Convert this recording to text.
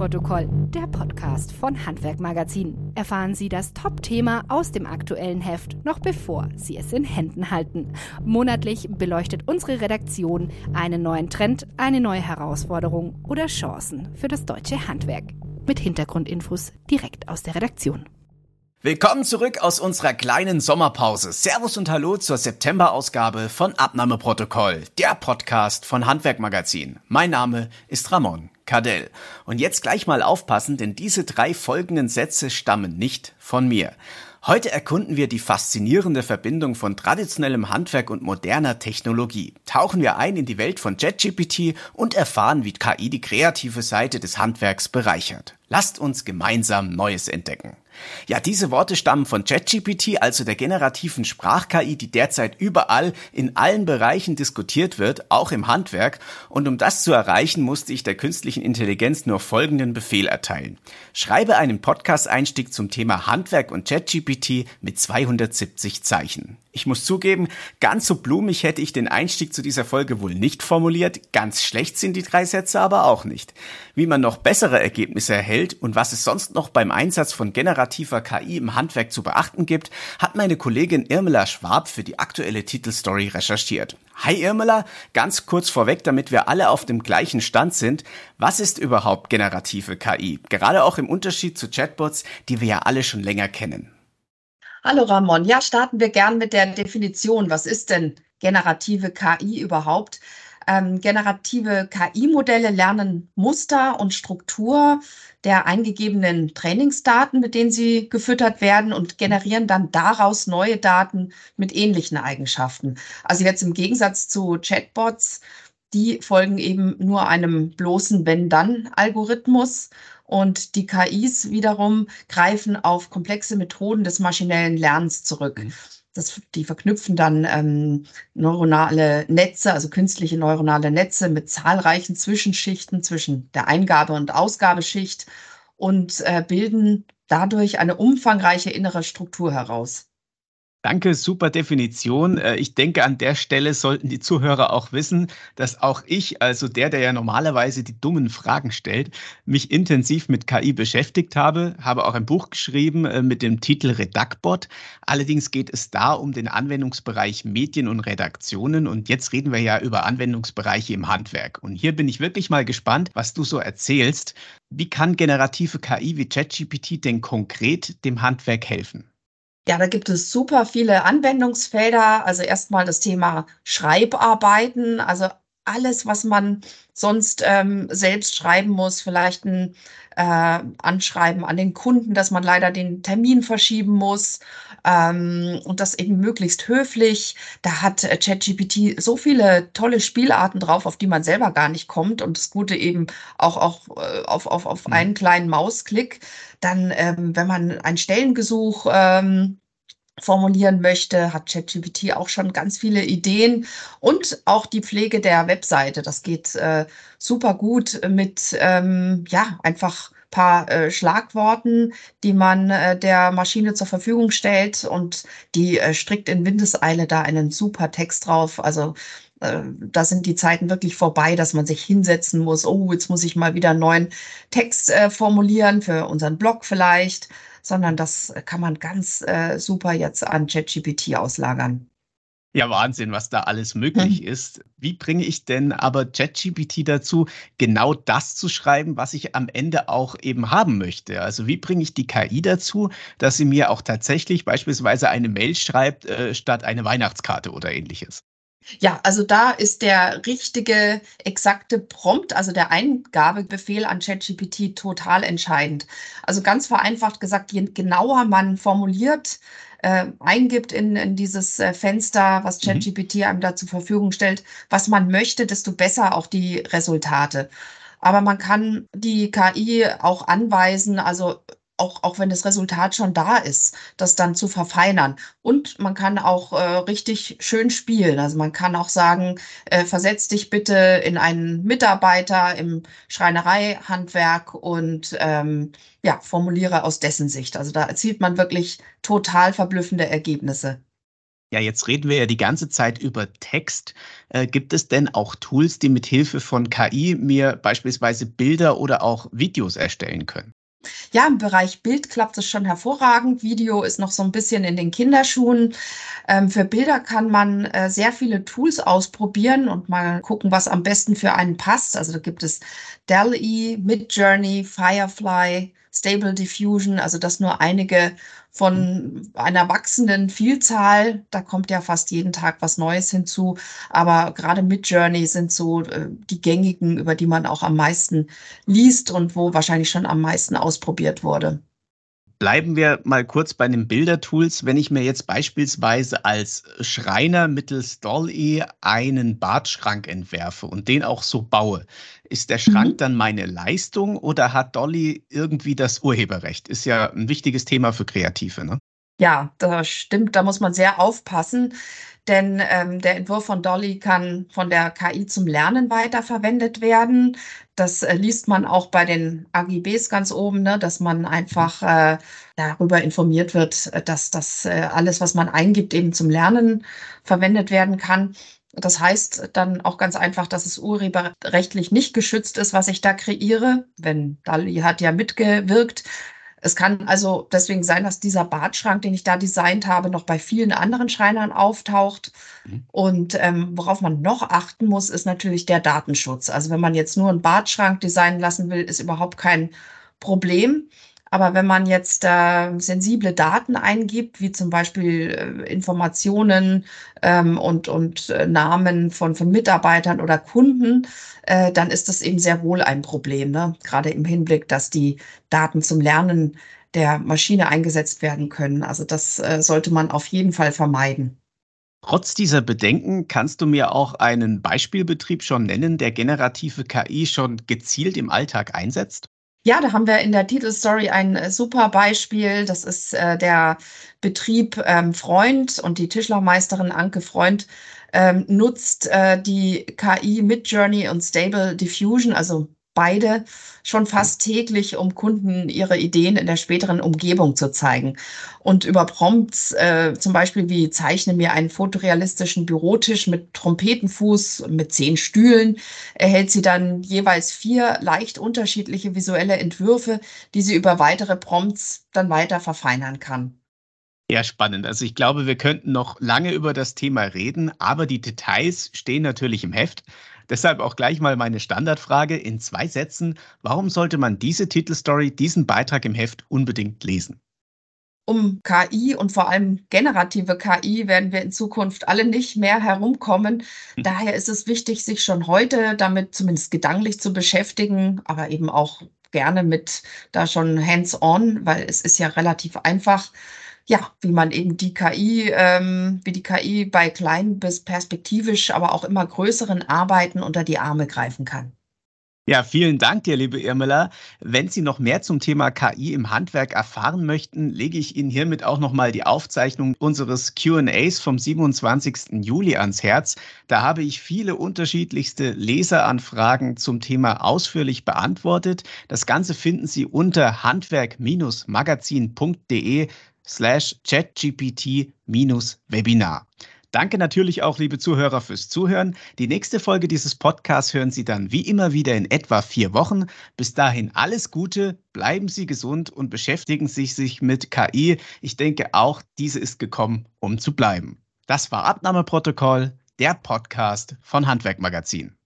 Abnahmeprotokoll, der Podcast von Handwerk Magazin. Erfahren Sie das Top-Thema aus dem aktuellen Heft, noch bevor Sie es in Händen halten. Monatlich beleuchtet unsere Redaktion einen neuen Trend, eine neue Herausforderung oder Chancen für das deutsche Handwerk. Mit Hintergrundinfos direkt aus der Redaktion. Willkommen zurück aus unserer kleinen Sommerpause. Servus und Hallo zur September-Ausgabe von Abnahmeprotokoll, der Podcast von Handwerkmagazin. Mein Name ist Ramon Cadell. Und jetzt gleich mal aufpassen, denn diese drei folgenden Sätze stammen nicht von mir. Heute erkunden wir die faszinierende Verbindung von traditionellem Handwerk und moderner Technologie. Tauchen wir ein in die Welt von JetGPT und erfahren, wie KI die kreative Seite des Handwerks bereichert. Lasst uns gemeinsam Neues entdecken. Ja, diese Worte stammen von ChatGPT, also der generativen Sprach-KI, die derzeit überall in allen Bereichen diskutiert wird, auch im Handwerk. Und um das zu erreichen, musste ich der künstlichen Intelligenz nur folgenden Befehl erteilen. Schreibe einen Podcast-Einstieg zum Thema Handwerk und ChatGPT mit 270 Zeichen. Ich muss zugeben, ganz so blumig hätte ich den Einstieg zu dieser Folge wohl nicht formuliert. Ganz schlecht sind die drei Sätze aber auch nicht. Wie man noch bessere Ergebnisse erhält und was es sonst noch beim Einsatz von generativer KI im Handwerk zu beachten gibt, hat meine Kollegin Irmela Schwab für die aktuelle Titelstory recherchiert. Hi Irmela, ganz kurz vorweg, damit wir alle auf dem gleichen Stand sind. Was ist überhaupt generative KI? Gerade auch im Unterschied zu Chatbots, die wir ja alle schon länger kennen. Hallo Ramon. Ja, starten wir gern mit der Definition. Was ist denn generative KI überhaupt? Ähm, generative KI-Modelle lernen Muster und Struktur der eingegebenen Trainingsdaten, mit denen sie gefüttert werden und generieren dann daraus neue Daten mit ähnlichen Eigenschaften. Also jetzt im Gegensatz zu Chatbots, die folgen eben nur einem bloßen Wenn-Dann-Algorithmus und die KIs wiederum greifen auf komplexe Methoden des maschinellen Lernens zurück. Das, die verknüpfen dann ähm, neuronale Netze, also künstliche neuronale Netze mit zahlreichen Zwischenschichten zwischen der Eingabe- und Ausgabeschicht und äh, bilden dadurch eine umfangreiche innere Struktur heraus. Danke, super Definition. Äh, ich denke, an der Stelle sollten die Zuhörer auch wissen, dass auch ich, also der, der ja normalerweise die dummen Fragen stellt, mich intensiv mit KI beschäftigt habe, habe auch ein Buch geschrieben äh, mit dem Titel Redaktbot. Allerdings geht es da um den Anwendungsbereich Medien und Redaktionen und jetzt reden wir ja über Anwendungsbereiche im Handwerk. Und hier bin ich wirklich mal gespannt, was du so erzählst. Wie kann generative KI wie ChatGPT denn konkret dem Handwerk helfen? Ja, da gibt es super viele Anwendungsfelder. Also erstmal das Thema Schreibarbeiten, also alles, was man sonst ähm, selbst schreiben muss, vielleicht ein äh, Anschreiben an den Kunden, dass man leider den Termin verschieben muss ähm, und das eben möglichst höflich. Da hat äh, ChatGPT so viele tolle Spielarten drauf, auf die man selber gar nicht kommt und das Gute eben auch, auch äh, auf, auf, auf mhm. einen kleinen Mausklick. Dann, ähm, wenn man ein Stellengesuch ähm, formulieren möchte, hat ChatGPT auch schon ganz viele Ideen und auch die Pflege der Webseite. Das geht äh, super gut mit ähm, ja einfach paar äh, Schlagworten, die man äh, der Maschine zur Verfügung stellt und die äh, strickt in Windeseile da einen super Text drauf. Also da sind die Zeiten wirklich vorbei, dass man sich hinsetzen muss. Oh, jetzt muss ich mal wieder einen neuen Text äh, formulieren für unseren Blog vielleicht sondern das kann man ganz äh, super jetzt an ChatGPT auslagern. Ja, Wahnsinn, was da alles möglich hm. ist. Wie bringe ich denn aber ChatGPT dazu, genau das zu schreiben, was ich am Ende auch eben haben möchte? Also wie bringe ich die KI dazu, dass sie mir auch tatsächlich beispielsweise eine Mail schreibt, äh, statt eine Weihnachtskarte oder ähnliches? Ja, also da ist der richtige, exakte Prompt, also der Eingabebefehl an ChatGPT total entscheidend. Also ganz vereinfacht gesagt, je genauer man formuliert, äh, eingibt in, in dieses äh, Fenster, was. ChatGPT mhm. einem da zur Verfügung stellt, was man möchte, desto besser auch die Resultate. Aber man kann die KI auch anweisen, also auch, auch wenn das Resultat schon da ist, das dann zu verfeinern. Und man kann auch äh, richtig schön spielen. Also man kann auch sagen, äh, versetz dich bitte in einen Mitarbeiter im Schreinereihandwerk und ähm, ja, formuliere aus dessen Sicht. Also da erzielt man wirklich total verblüffende Ergebnisse. Ja, jetzt reden wir ja die ganze Zeit über Text. Äh, gibt es denn auch Tools, die mit Hilfe von KI mir beispielsweise Bilder oder auch Videos erstellen können? Ja, im Bereich Bild klappt es schon hervorragend. Video ist noch so ein bisschen in den Kinderschuhen. Ähm, für Bilder kann man äh, sehr viele Tools ausprobieren und mal gucken, was am besten für einen passt. Also da gibt es DALL-E, Midjourney, Firefly, Stable Diffusion, also das nur einige von einer wachsenden Vielzahl. Da kommt ja fast jeden Tag was Neues hinzu. Aber gerade Midjourney sind so äh, die gängigen, über die man auch am meisten liest und wo wahrscheinlich schon am meisten ausprobiert wurde. Bleiben wir mal kurz bei den Bildertools. Wenn ich mir jetzt beispielsweise als Schreiner mittels Dolly einen Badschrank entwerfe und den auch so baue, ist der Schrank mhm. dann meine Leistung oder hat Dolly irgendwie das Urheberrecht? Ist ja ein wichtiges Thema für Kreative, ne? Ja, das stimmt. Da muss man sehr aufpassen, denn ähm, der Entwurf von Dolly kann von der KI zum Lernen weiterverwendet werden. Das äh, liest man auch bei den AGBs ganz oben, ne, dass man einfach äh, darüber informiert wird, äh, dass das äh, alles, was man eingibt, eben zum Lernen verwendet werden kann. Das heißt dann auch ganz einfach, dass es urheberrechtlich nicht geschützt ist, was ich da kreiere. Wenn Dali hat ja mitgewirkt. Es kann also deswegen sein, dass dieser Badschrank, den ich da designt habe, noch bei vielen anderen Schreinern auftaucht. Mhm. Und ähm, worauf man noch achten muss, ist natürlich der Datenschutz. Also wenn man jetzt nur einen Badschrank designen lassen will, ist überhaupt kein Problem. Aber wenn man jetzt äh, sensible Daten eingibt, wie zum Beispiel äh, Informationen ähm, und, und äh, Namen von, von Mitarbeitern oder Kunden, äh, dann ist das eben sehr wohl ein Problem. Ne? Gerade im Hinblick, dass die Daten zum Lernen der Maschine eingesetzt werden können. Also das äh, sollte man auf jeden Fall vermeiden. Trotz dieser Bedenken kannst du mir auch einen Beispielbetrieb schon nennen, der generative KI schon gezielt im Alltag einsetzt? Ja, da haben wir in der Titelstory ein äh, super Beispiel. Das ist äh, der Betrieb ähm, Freund und die Tischlermeisterin Anke Freund ähm, nutzt äh, die KI Midjourney und Stable Diffusion, also beide schon fast täglich, um Kunden ihre Ideen in der späteren Umgebung zu zeigen. Und über Prompts, äh, zum Beispiel wie zeichne mir einen fotorealistischen Bürotisch mit Trompetenfuß, mit zehn Stühlen, erhält sie dann jeweils vier leicht unterschiedliche visuelle Entwürfe, die sie über weitere Prompts dann weiter verfeinern kann. Ja, spannend. Also ich glaube, wir könnten noch lange über das Thema reden, aber die Details stehen natürlich im Heft. Deshalb auch gleich mal meine Standardfrage in zwei Sätzen. Warum sollte man diese Titelstory, diesen Beitrag im Heft unbedingt lesen? Um KI und vor allem generative KI werden wir in Zukunft alle nicht mehr herumkommen. Hm. Daher ist es wichtig, sich schon heute damit zumindest gedanklich zu beschäftigen, aber eben auch gerne mit da schon hands-on, weil es ist ja relativ einfach, ja, wie man eben die KI, ähm, wie die KI bei kleinen bis perspektivisch, aber auch immer größeren Arbeiten unter die Arme greifen kann. Ja, vielen Dank dir, liebe Irmela. Wenn Sie noch mehr zum Thema KI im Handwerk erfahren möchten, lege ich Ihnen hiermit auch nochmal die Aufzeichnung unseres QAs vom 27. Juli ans Herz. Da habe ich viele unterschiedlichste Leseranfragen zum Thema ausführlich beantwortet. Das Ganze finden Sie unter handwerk-magazin.de slash chatgpt-webinar. Danke natürlich auch, liebe Zuhörer, fürs Zuhören. Die nächste Folge dieses Podcasts hören Sie dann wie immer wieder in etwa vier Wochen. Bis dahin alles Gute, bleiben Sie gesund und beschäftigen Sie sich mit KI. Ich denke auch, diese ist gekommen, um zu bleiben. Das war Abnahmeprotokoll, der Podcast von Handwerkmagazin.